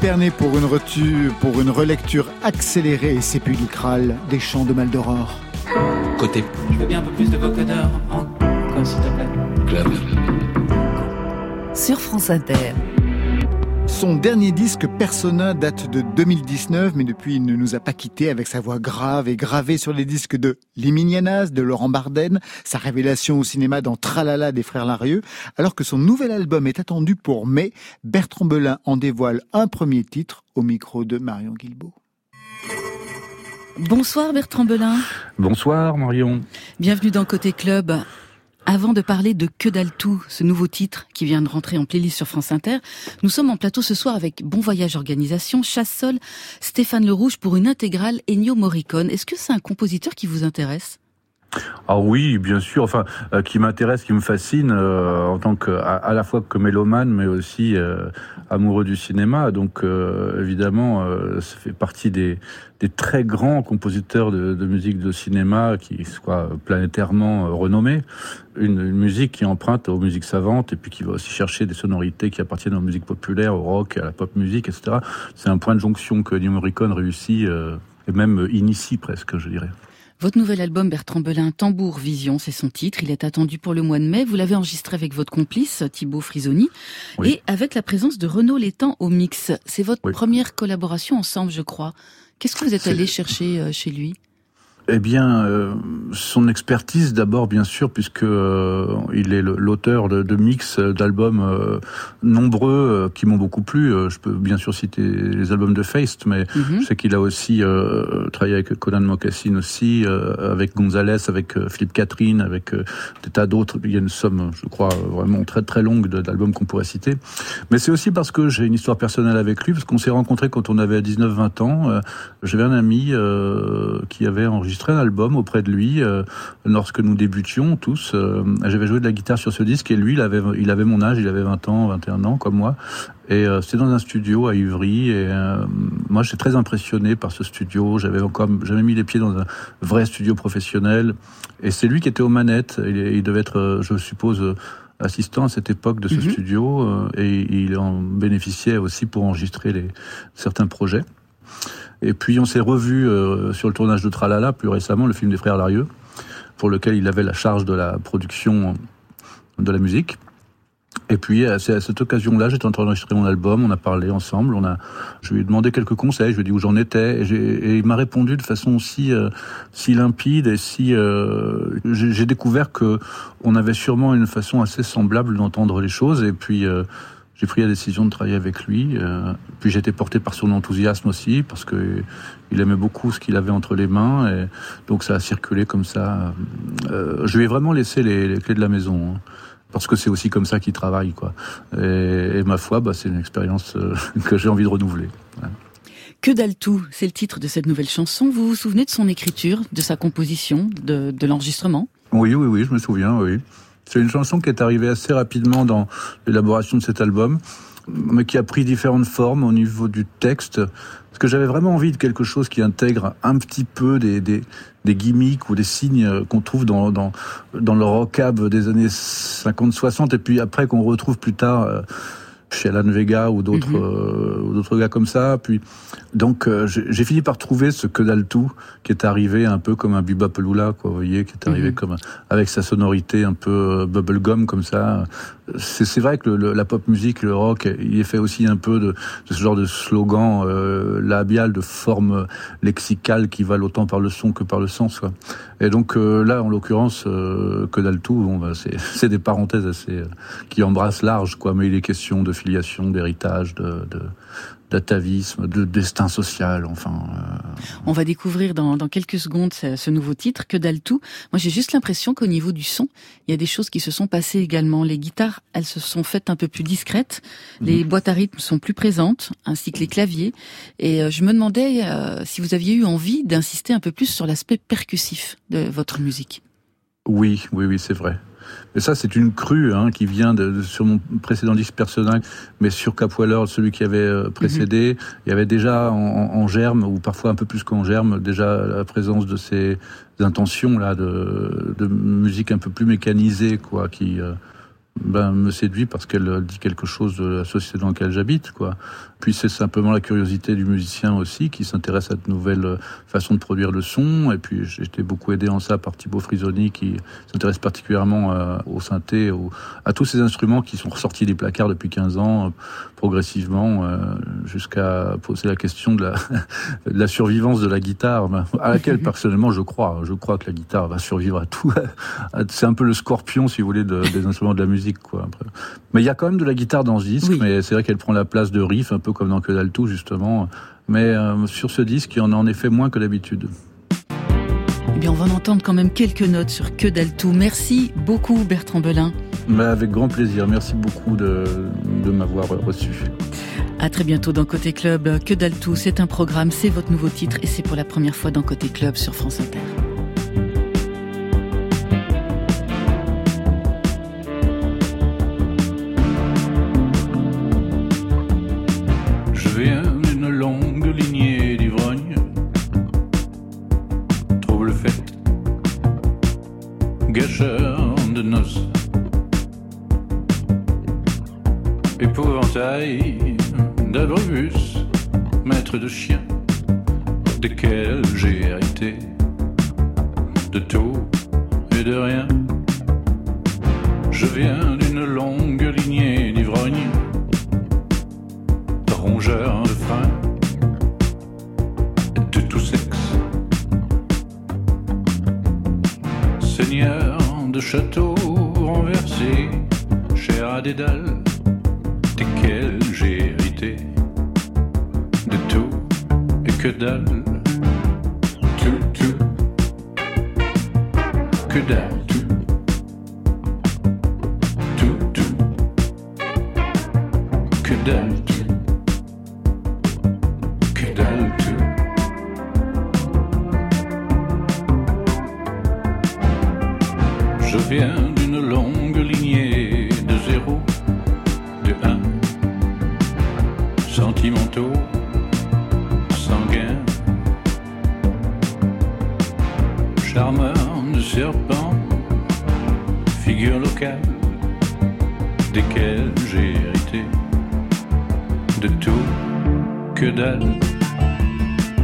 Pernet pour une, retu- pour une relecture accélérée et sépulcrale des chants de Maldoror. Côté Je veux bien un peu plus de vocodeur. Encore, s'il te plaît. club. Sur France Inter. Son dernier disque Persona date de 2019, mais depuis il ne nous a pas quittés avec sa voix grave et gravée sur les disques de Liminianas, de Laurent Barden, sa révélation au cinéma dans Tralala des frères Larieux, alors que son nouvel album est attendu pour mai, Bertrand Belin en dévoile un premier titre au micro de Marion Guilbault. Bonsoir Bertrand Belin. Bonsoir Marion. Bienvenue dans Côté Club. Avant de parler de Que dalle tout, ce nouveau titre qui vient de rentrer en playlist sur France Inter, nous sommes en plateau ce soir avec Bon Voyage Organisation, Chasse-Sol, Stéphane Le Rouge pour une intégrale Ennio Morricone. Est-ce que c'est un compositeur qui vous intéresse? Ah oui, bien sûr. Enfin, euh, qui m'intéresse, qui me fascine euh, en tant que à, la fois que mélomane, mais aussi euh, amoureux du cinéma. Donc, évidemment, ça fait partie des, très grands compositeurs de, musique de cinéma qui soient planétairement renommés. Une, musique qui emprunte aux musiques savantes et puis qui va aussi chercher des sonorités qui appartiennent aux musiques populaires, au rock, à la pop musique, etc. C'est un point de jonction que Ennio Morricone réussit et même initie presque, je dirais. Votre nouvel album Bertrand Belin, Tambour Vision, c'est son titre. Il est attendu pour le mois de mai. Vous l'avez enregistré avec votre complice Thibaut Frisoni Oui. et avec la présence de Renaud Létang au mix. C'est votre Oui. première collaboration ensemble, je crois. Qu'est-ce que vous êtes allé chercher euh, chez lui? Eh bien, euh, son expertise d'abord, bien sûr, puisque euh, il est l'auteur de, de mix euh, d'albums euh, nombreux euh, qui m'ont beaucoup plu. Euh, je peux bien sûr citer les albums de Feist, mais Mhm. je sais qu'il a aussi euh, travaillé avec Conan Mocassin aussi, euh, avec Gonzalez, avec Philippe Catherine, avec euh, des tas d'autres. Il y a une somme, je crois, vraiment très très longue d'albums qu'on pourrait citer. Mais c'est aussi parce que j'ai une histoire personnelle avec lui, parce qu'on s'est rencontrés quand on avait 19-20 ans. J'avais un ami euh, qui avait enregistré un album auprès de lui euh, lorsque nous débutions tous. Euh, J'avais joué de la guitare sur ce disque et lui, il avait, il avait mon âge, il avait 20 ans, 21 ans comme moi. Et euh, c'était dans un studio à Ivry. Et moi, j'étais très impressionné par ce studio. J'avais encore jamais mis les pieds dans un vrai studio professionnel. Et c'est lui qui était aux manettes. Il, il devait être, je suppose, assistant à cette époque de ce Mhm. studio. euh, et il en bénéficiait aussi pour enregistrer les, certains projets. Et puis on s'est revu euh, sur le tournage de Tralala plus récemment, le film des frères Larieux, pour lequel il avait la charge de la production de la musique. Et puis à cette occasion-là, j'étais en train d'enregistrer mon album, on a parlé ensemble, on a, je lui ai demandé quelques conseils, je lui ai dit où j'en étais, et, il m'a répondu de façon si euh, limpide et si euh, j'ai découvert que on avait sûrement une façon assez semblable d'entendre les choses, et puis euh, j'ai pris la décision de travailler avec lui. euh, puis j'ai été porté par son enthousiasme aussi, parce que il aimait beaucoup ce qu'il avait entre les mains, et donc ça a circulé comme ça. Euh, je lui ai vraiment laissé les, les clés de la maison. hein, parce que c'est aussi comme ça qu'il travaille, quoi. Et, et ma foi, bah, c'est une expérience euh, que j'ai envie de renouveler. Que dalle tout, c'est le titre de cette nouvelle chanson. Vous vous souvenez de son écriture, de sa composition, de, de l'enregistrement? Oui, oui, oui, je me souviens, oui. C'est une chanson qui est arrivée assez rapidement dans l'élaboration de cet album, mais qui a pris différentes formes au niveau du texte. Parce que j'avais vraiment envie de quelque chose qui intègre un petit peu des, des, des gimmicks ou des signes qu'on trouve dans, dans, dans le rockab des années 50-60, et puis après qu'on retrouve plus tard euh, chez Alan Vega ou d'autres euh, ou d'autres gars comme ça. Puis donc euh, j'ai fini par trouver ce que dalle tout qui est arrivé un peu comme un Bubba Pelula, quoi, vous voyez, qui est arrivé Mhm. comme un- avec sa sonorité un peu euh, bubblegum comme ça. C'est c'est vrai que le- le- la pop musique, le rock, il est fait aussi un peu de, de ce genre de slogan euh, labial, de forme lexicale qui valent autant par le son que par le sens. Quoi. Et donc euh, là, en l'occurrence, euh, que dalle tout, bon, bah, c'est des parenthèses assez euh, qui embrassent large, quoi. Mais il est question de filiation, d'héritage, de d'atavisme, de destin social, enfin. euh, On va découvrir dans, dans quelques secondes ce, ce nouveau titre, Que dalle tout. Moi, j'ai juste l'impression qu'au niveau du son, il y a des choses qui se sont passées également. Les guitares, elles se sont faites un peu plus discrètes. Les boîtes à rythme sont plus présentes, ainsi que les claviers. Et euh, je me demandais euh, si vous aviez eu envie d'insister un peu plus sur l'aspect percussif de votre musique. Oui, oui, oui, c'est vrai. Mais ça, c'est une crue hein, qui vient de, de- sur mon précédent disque personnel, mais sur Capweller, celui qui avait euh, précédé, il y avait déjà en, en- en germe, ou parfois un peu plus qu'en germe, déjà la présence de ces intentions là de, de musique un peu plus mécanisée, quoi, qui euh, ben, me séduit parce qu'elle euh, dit quelque chose de la société dans laquelle j'habite, quoi. Puis c'est simplement la curiosité du musicien aussi qui s'intéresse à de nouvelles euh, façons de produire le son. Et puis j'ai été beaucoup aidé en ça par Thibaut Frisoni qui s'intéresse particulièrement euh, au synthé, au- à tous ces instruments qui sont ressortis des placards depuis 15 ans, euh, progressivement, euh, jusqu'à poser la question de la, de la survivance de la guitare, ben, à laquelle personnellement je crois. Je crois que la guitare va survivre à tout. C'est un peu le scorpion, si vous voulez, de- des instruments de la musique. Quoi. Mais il y a quand même de la guitare dans ce disque, mais c'est vrai qu'elle prend la place de riff, un peu comme dans Que dalle tout, justement. Mais euh, sur ce disque, il y en a en effet moins que d'habitude. Eh bien, on va en entendre quand même quelques notes sur Que dalle tout. Merci beaucoup, Bertrand Belin. Mais avec grand plaisir. Merci beaucoup de, de m'avoir reçu. À très bientôt dans Côté Club. Que dalle tout, c'est un programme, c'est votre nouveau titre et c'est pour la première fois dans Côté Club sur France Inter. Desquels j'ai hérité de tout, que dalle.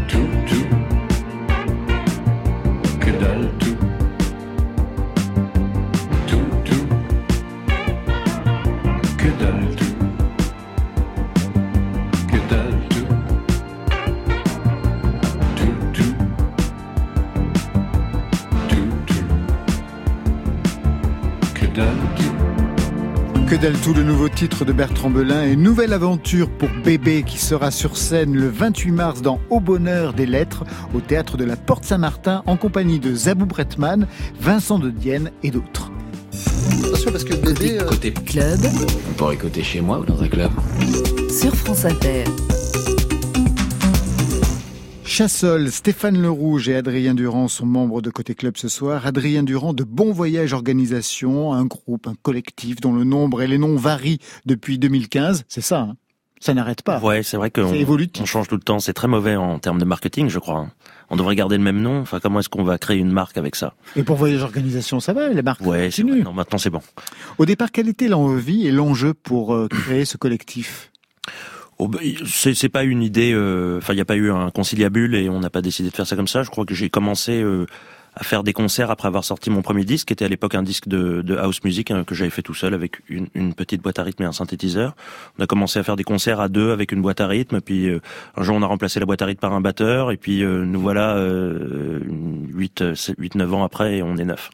Tout, tout, que dalle tout, le nouveau titre de Bertrand Belin et nouvelle aventure pour Bébé qui sera sur scène le 28 mars dans Au Bonheur des Lettres au théâtre de la Porte Saint-Martin en compagnie de Zabou Bretman, Vincent de Dienne et d'autres. Attention parce que bébé. euh, Côté club, On pourrait écouter chez moi ou dans un club? sur France Inter. Chassol, Stéphane Le Rouge et Adrien Durand sont membres de Côté Club ce soir. Adrien Durand de Bon Voyage Organisation, un groupe, un collectif dont le nombre et les noms varient depuis 2015. C'est ça, hein ça n'arrête pas. Ouais, c'est vrai qu'on on change tout le temps. C'est très mauvais en termes de marketing, je crois. On devrait garder le même nom. Enfin, comment est-ce qu'on va créer une marque avec ça? Et pour Voyage Organisation, ça va, la marque Ouais, c'est. Non, maintenant c'est bon. Au départ, quelle était l'envie et l'enjeu pour euh, créer ce collectif? Oh, bah, c'est pas une idée. euh, Enfin, il n'y a pas eu un conciliabule et on n'a pas décidé de faire ça comme ça. Je crois que j'ai commencé euh, à faire des concerts après avoir sorti mon premier disque, qui était à l'époque un disque de, de house music hein, que j'avais fait tout seul avec une, une petite boîte à rythme et un synthétiseur. On a commencé à faire des concerts à deux avec une boîte à rythme. Puis euh, un jour, on a remplacé la boîte à rythme par un batteur. Et puis euh, nous voilà euh, 8, 8, 9 ans après et on est neuf.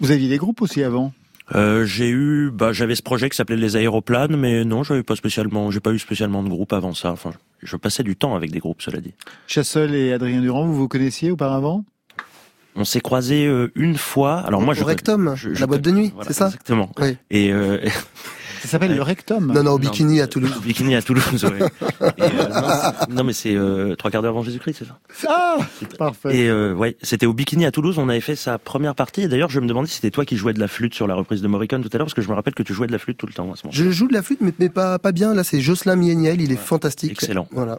Vous aviez des groupes aussi avant? Euh, j'ai eu, bah, j'avais ce projet qui s'appelait les aéroplanes, mais non, j'avais pas spécialement, j'ai pas eu spécialement de groupe avant ça. Enfin, je passais du temps avec des groupes, cela dit. Chassol et Adrien Durand, vous vous connaissiez auparavant? On s'est croisés euh, une fois. Alors moi, Au je rectum, je- la boîte de nuit, Voilà, c'est ça? Exactement. Oui. Et euh, Ça s'appelle le rectum. Non, non, au bikini à Toulouse. Au bikini à Toulouse. ouais. Et, euh, non, mais c'est euh, trois quarts d'heure avant Jésus-Christ, c'est ça. Ah Parfait. Et euh, ouais, c'était au bikini à Toulouse. On avait fait sa première partie. Et d'ailleurs, je me demandais si c'était toi qui jouais de la flûte sur la reprise de Morricone tout à l'heure, parce que je me rappelle que tu jouais de la flûte tout le temps à ce moment. Je joue de la flûte, mais, mais pas, pas bien. Là, c'est Jocelyn Mieniel, il est fantastique. Excellent. Voilà.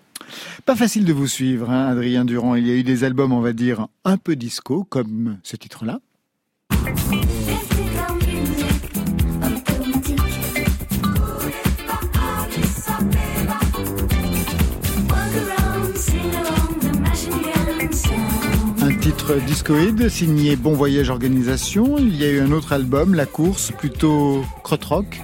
Pas facile de vous suivre, hein, Adrien Durand. Il y a eu des albums, on va dire, un peu disco, comme ce titre-là. Titre discoïde signé Bon Voyage Organisation. Il y a eu un autre album, La Course, plutôt crotte-rock.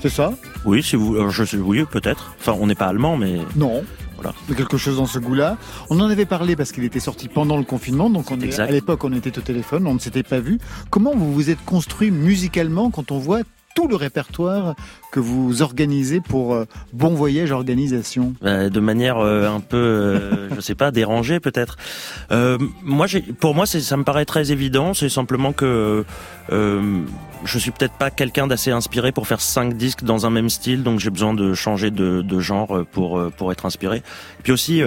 C'est ça? Oui, si vous, euh, je oui, peut-être. Enfin, on n'est pas allemand, mais Non. Voilà. Quelque chose dans ce goût-là. On en avait parlé parce qu'il était sorti pendant le confinement, donc on est, Exact. à l'époque on était au téléphone, on ne s'était pas vu. Comment vous vous êtes construit musicalement quand on voit tout le répertoire que vous organisez pour euh, Bon Voyage Organisation Euh, de manière euh, un peu, euh, je sais pas, dérangée peut-être. Euh, moi, pour moi, ça me paraît très évident. C'est simplement que euh, je suis peut-être pas quelqu'un d'assez inspiré pour faire cinq disques dans un même style, donc j'ai besoin de changer de, de genre pour pour être inspiré. Puis aussi.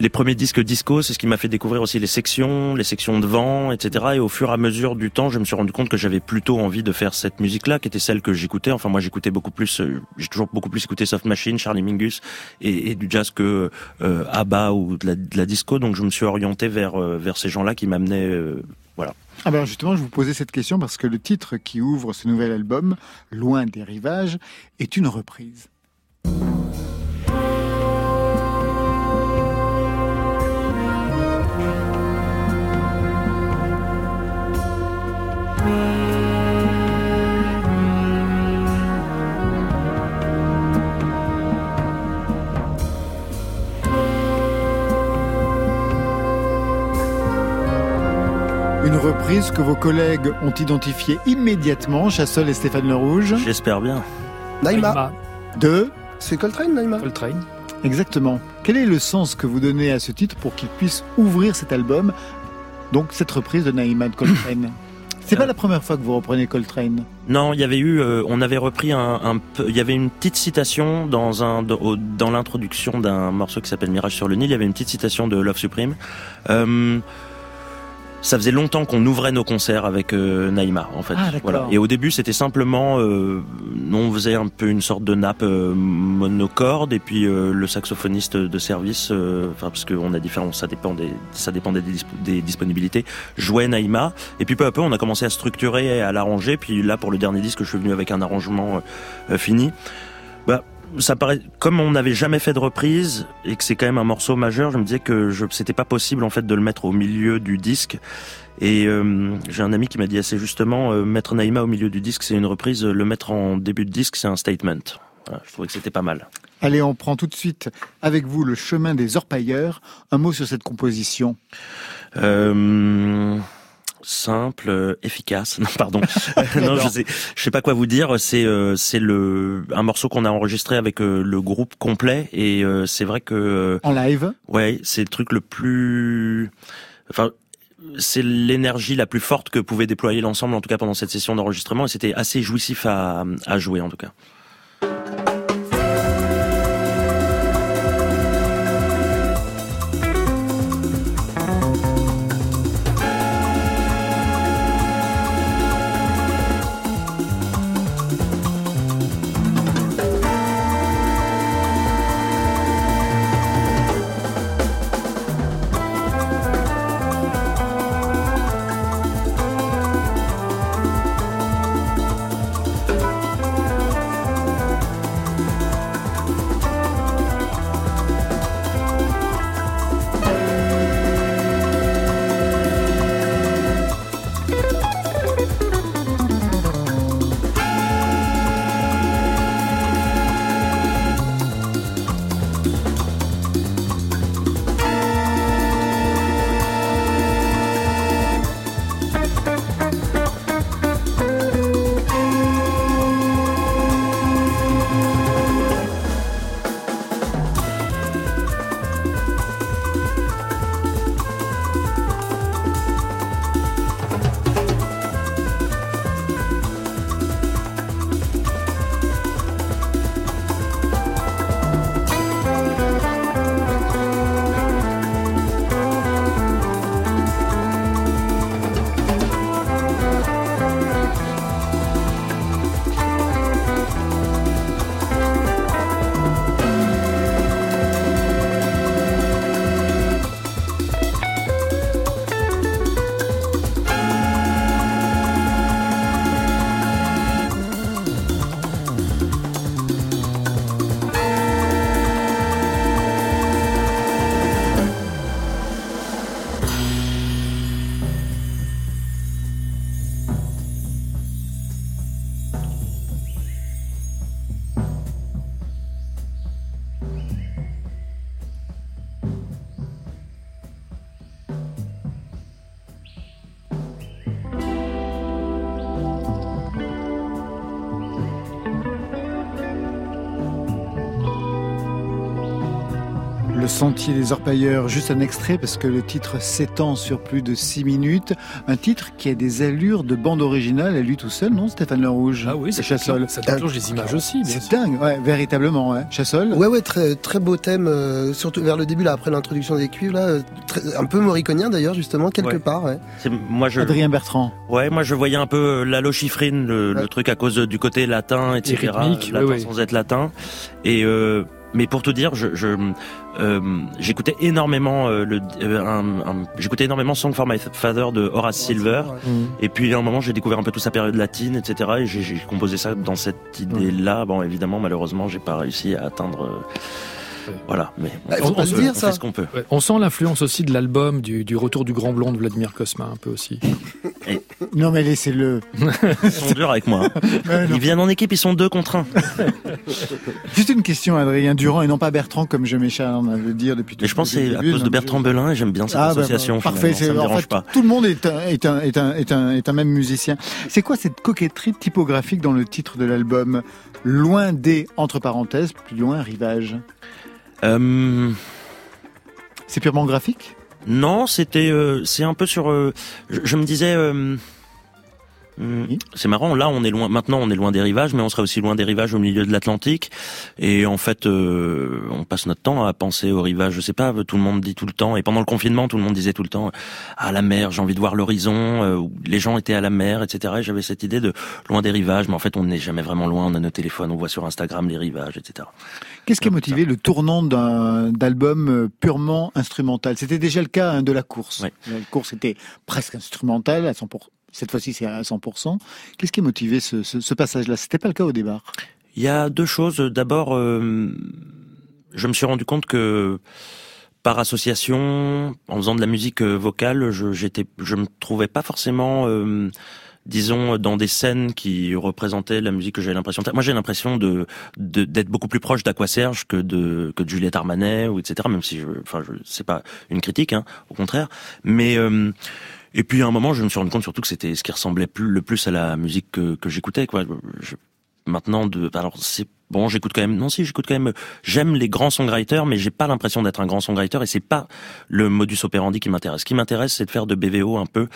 Les premiers disques disco, c'est ce qui m'a fait découvrir aussi les sections, les sections de vent, etc. Et au fur et à mesure du temps, je me suis rendu compte que j'avais plutôt envie de faire cette musique-là, qui était celle que j'écoutais. Enfin, moi, j'écoutais beaucoup plus, euh, j'ai toujours beaucoup plus écouté Soft Machine, Charlie Mingus et, du jazz que euh, ABBA ou de la, disco. Donc, je me suis orienté vers euh, vers ces gens-là qui m'amenaient, voilà. Ah ben justement, je vous posais cette question parce que le titre qui ouvre ce nouvel album, Loin des rivages, est une reprise. Une reprise que vos collègues ont identifiée immédiatement, Chassol et Stéphane Le Rouge. J'espère bien. Naïma. De C'est Coltrane, Naïma Coltrane. Exactement. Quel est le sens que vous donnez à ce titre pour qu'il puisse ouvrir cet album Donc cette reprise de Naïma de Coltrane. C'est pas la première fois que vous reprenez Coltrane. Non, il y avait eu, euh, on avait repris un, il y avait une petite citation dans un, dans, au- dans l'introduction d'un morceau qui s'appelle Mirage sur le Nil, il y avait une petite citation de Love Supreme. Euh, ça faisait longtemps qu'on ouvrait nos concerts avec euh, Naïma, en fait. Ah, voilà. Et au début, c'était simplement, euh, on faisait un peu une sorte de nappe euh, monocorde, et puis euh, le saxophoniste de service, euh, enfin parce qu'on a différents, ça dépend des, ça dépendait des, disp- des disponibilités, jouait Naïma. Et puis peu à peu, on a commencé à structurer et à l'arranger. Puis là, pour le dernier disque, je suis venu avec un arrangement euh, euh, fini. Bah, ça paraît comme on n'avait jamais fait de reprise et que c'est quand même un morceau majeur. Je me disais que je c'était pas possible en fait de le mettre au milieu du disque. Et euh, j'ai un ami qui m'a dit assez justement euh, mettre Naïma au milieu du disque, c'est une reprise. Le mettre en début de disque, c'est un statement. Voilà, je trouvais que c'était pas mal. Allez, on prend tout de suite avec vous le chemin des orpailleurs. Un mot sur cette composition. Euh, simple, euh, efficace. Non, pardon. non, je sais, je sais pas quoi vous dire. C'est euh, c'est le un morceau qu'on a enregistré avec euh, le groupe complet et euh, c'est vrai que euh, En live ouais, c'est le truc le plus. Enfin. C'est l'énergie la plus forte que pouvait déployer l'ensemble, en tout cas pendant cette session d'enregistrement, et c'était assez jouissif à, à jouer, en tout cas. Sentier des Orpailleurs, juste un extrait parce que le titre s'étend sur plus de six minutes. Un titre qui a des allures de bande originale à lui tout seul, non Stéphane Le Rouge? Ah oui, ça Chassol. ça déclenche des images aussi, C'est dingue, ouais, véritablement. Ouais. Chassol? Ouais, ouais, très, très beau thème, euh, surtout vers le début, là, après l'introduction des cuivres, là, euh, très- un peu mauriconien d'ailleurs, justement, quelque Ouais. part, ouais. C'est- Moi, je, Adrien Bertrand. Ouais, moi je voyais un peu euh, l'allo chiffrine, le, le truc à cause du côté latin, etc. rythmique, latin ouais, ouais. sans être latin. Et euh, mais pour tout dire, je, je euh, j'écoutais énormément euh, le, euh, un- un- j'écoutais énormément Song for My Father de Horace Silver. Et puis à un moment, j'ai découvert un peu toute sa période latine, etc. Et j'ai j'ai composé ça dans cette idée-là. Bon, évidemment, malheureusement, j'ai pas réussi à atteindre. Voilà, mais Bah, on, le se- dire, on ça. fait ce qu'on peut. Ouais, On sent l'influence aussi de l'album du, du Retour du Grand Blond de Vladimir Kosma, un peu aussi. Non mais laissez-le. Ils sont durs avec moi. hein. Ils viennent en équipe, ils sont deux contre un. Juste une question, Adrien Durand, et non pas Bertrand, comme je m'acharne à le dire depuis tout Mais je pense c'est à cause de Bertrand Belin et j'aime bien cette Ah, bah, association. bah, parfait, finalement, c'est ça me en dérange fait, pas. tout le monde est un, est un, est un, est un, est un même musicien. C'est quoi cette coquetterie typographique dans le titre de l'album? Loin des, entre parenthèses, plus loin, rivage Euh, C'est purement graphique? Non, c'était, euh, c'est un peu sur. euh, je, je me disais. Hum, C'est marrant, là on est loin, maintenant on est loin des rivages, mais on serait aussi loin des rivages au milieu de l'Atlantique. Et en fait, euh, on passe notre temps à penser aux rivages. Je sais pas, tout le monde dit tout le temps. Et pendant le confinement, tout le monde disait tout le temps à la mer, j'ai envie de voir l'horizon. euh, les gens étaient à la mer, etc. Et j'avais cette idée de loin des rivages, mais en fait on n'est jamais vraiment loin. On a nos téléphones, on voit sur Instagram les rivages, etc. Qu'est-ce qui a motivé le tournant d'un d'album euh, purement instrumental? C'était déjà le cas hein, de la course. La course était presque instrumentale à 100%. Cette fois-ci, c'est à 100%. Qu'est-ce qui a motivé ce, ce, ce passage-là? C'était pas le cas au départ. Il y a deux choses. D'abord, euh, je me suis rendu compte que par association, en faisant de la musique euh, vocale, je, j'étais, je me trouvais pas forcément, euh, disons, dans des scènes qui représentaient la musique que j'avais l'impression. Moi, j'ai l'impression de, d'être beaucoup plus proche d'Aqua Serge que de que de Juliette Armanet ou etc. Même si je, enfin, je, c'est pas une critique, hein, au contraire. Mais et puis à un moment, je me suis rendu compte surtout que c'était ce qui ressemblait plus, le plus à la musique que, que j'écoutais. Quoi. Je- maintenant, de, alors c'est bon, j'écoute quand même. Non, si, j'écoute quand même. J'aime les grands songwriters, mais j'ai pas l'impression d'être un grand songwriter, et c'est pas le modus operandi qui m'intéresse. Ce qui m'intéresse, c'est de faire de BVO un peu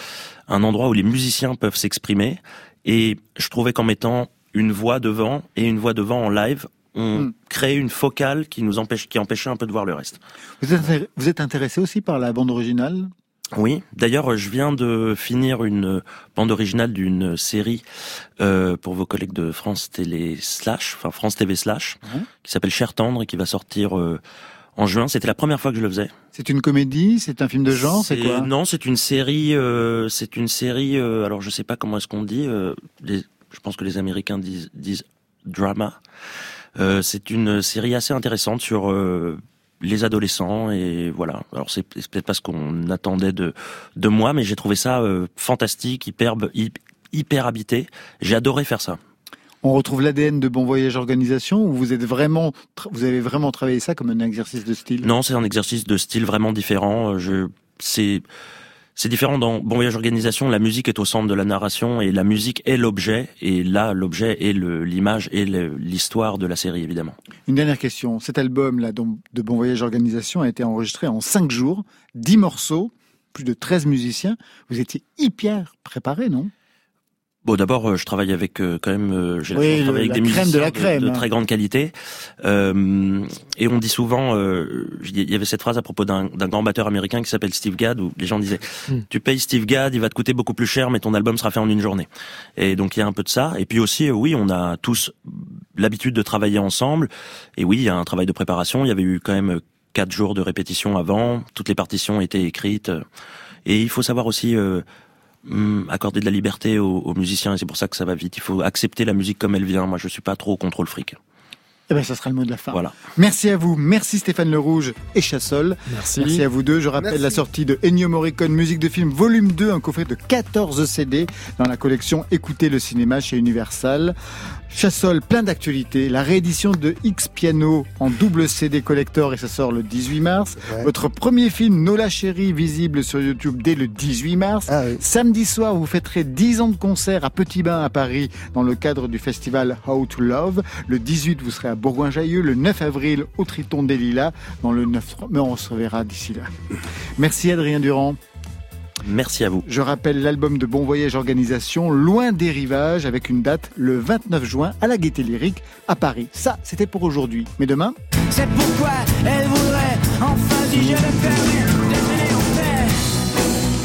un endroit où les musiciens peuvent s'exprimer. Et je trouvais qu'en mettant une voix devant et une voix devant en live, on Hmm. créait une focale qui nous empêche, qui empêchait un peu de voir le reste. Vous êtes, intér- vous êtes intéressé aussi par la bande originale? Oui, d'ailleurs, je viens de finir une bande originale d'une série euh, pour vos collègues de France Télé Slash, enfin France TV Slash, Mhm. qui s'appelle Cher Tendre et qui va sortir euh, en juin. C'était la première fois que je le faisais. C'est une comédie? C'est un film de genre? C'est quoi? Non, c'est une série. euh, c'est une série. euh, alors, je sais pas comment est-ce qu'on dit. euh, les- je pense que les Américains disent, disent drama. Euh, c'est une série assez intéressante sur euh, les adolescents et voilà. Alors c'est peut-être pas ce qu'on attendait de de moi, mais j'ai trouvé ça euh, fantastique, hyper hy- hyper habité. J'ai adoré faire ça. On retrouve l'ADN de Bon Voyage Organisation ou vous êtes vraiment, vous avez vraiment travaillé ça comme un exercice de style? Non, c'est un exercice de style vraiment différent. Euh, Je, c'est, c'est différent dans Bon Voyage Organisation. La musique est au centre de la narration et la musique est l'objet. Et là, l'objet est l'image et l'histoire de la série, évidemment. Une dernière question. Cet album-là donc, de Bon Voyage Organisation a été enregistré en 5 jours, 10 morceaux, plus de 13 musiciens. Vous étiez hyper préparé, non? Bon, d'abord, euh, je travaille avec euh, quand même, euh, j'ai Oui, chance de le- travailler la avec des musiciens de la crème, de, hein. très grande qualité. Euh, et on dit souvent, euh, il y avait cette phrase à propos d'un grand batteur américain qui s'appelle Steve Gadd, où les gens disaient, Hmm. tu payes Steve Gadd, il va te coûter beaucoup plus cher, mais ton album sera fait en une journée. Et donc il y a un peu de ça. Et puis aussi, oui, on a tous l'habitude de travailler ensemble. Et oui, il y a un travail de préparation. Il y avait eu quand même quatre jours de répétition avant. Toutes les partitions étaient écrites. Et il faut savoir aussi euh, hum, accorder de la liberté aux, aux musiciens. Et c'est pour ça que ça va vite. Il faut accepter la musique comme elle vient. Moi, je suis pas trop au contrôle fric. Eh ben, ça sera le mot de la fin. Voilà. Merci à vous. Merci Stéphane Le Rouge et Chassol. Merci. Merci à vous deux. Je rappelle Merci. la sortie de Ennio Morricone, musique de film, volume 2, un coffret de 14 CD dans la collection Écoutez le cinéma chez Universal. Chassol, plein d'actualités. La réédition de X Piano en double CD collector et ça sort le 18 mars. Ouais. Votre premier film Nola Chérie visible sur YouTube dès le 18 mars. Ah oui. Samedi soir, vous fêterez 10 ans de concert à Petit Bain à Paris dans le cadre du festival How to Love. Le 18, vous serez à Bourgoin-Jailleux. Le 9 avril, au Triton des Lilas. Dans le 9, mais on se reverra d'ici là. Merci Adrien Durand. Merci à vous. Je rappelle l'album de Bon Voyage Organisation, Loin des rivages, avec une date le 29 juin à la Gaîté Lyrique à Paris. Ça, c'était pour aujourd'hui. Mais demain, C'est pourquoi elle voudrait enfin si je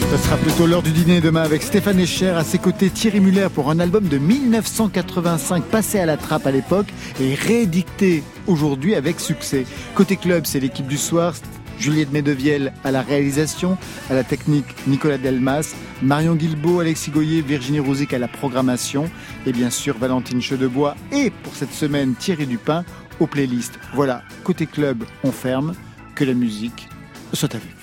ce sera plutôt l'heure du dîner demain avec Stéphane Escher, à ses côtés Thierry Muller pour un album de 1985 passé à la trappe à l'époque et réédicté aujourd'hui avec succès. Côté club, c'est l'équipe du soir. Juliette Medevielle à la réalisation, à la technique Nicolas Delmas, Marion Guilbault, Alexis Goyer, Virginie Rouzic à la programmation et bien sûr Valentine Chedebois et pour cette semaine Thierry Dupin aux playlists. Voilà, côté club, on ferme, que la musique soit avec.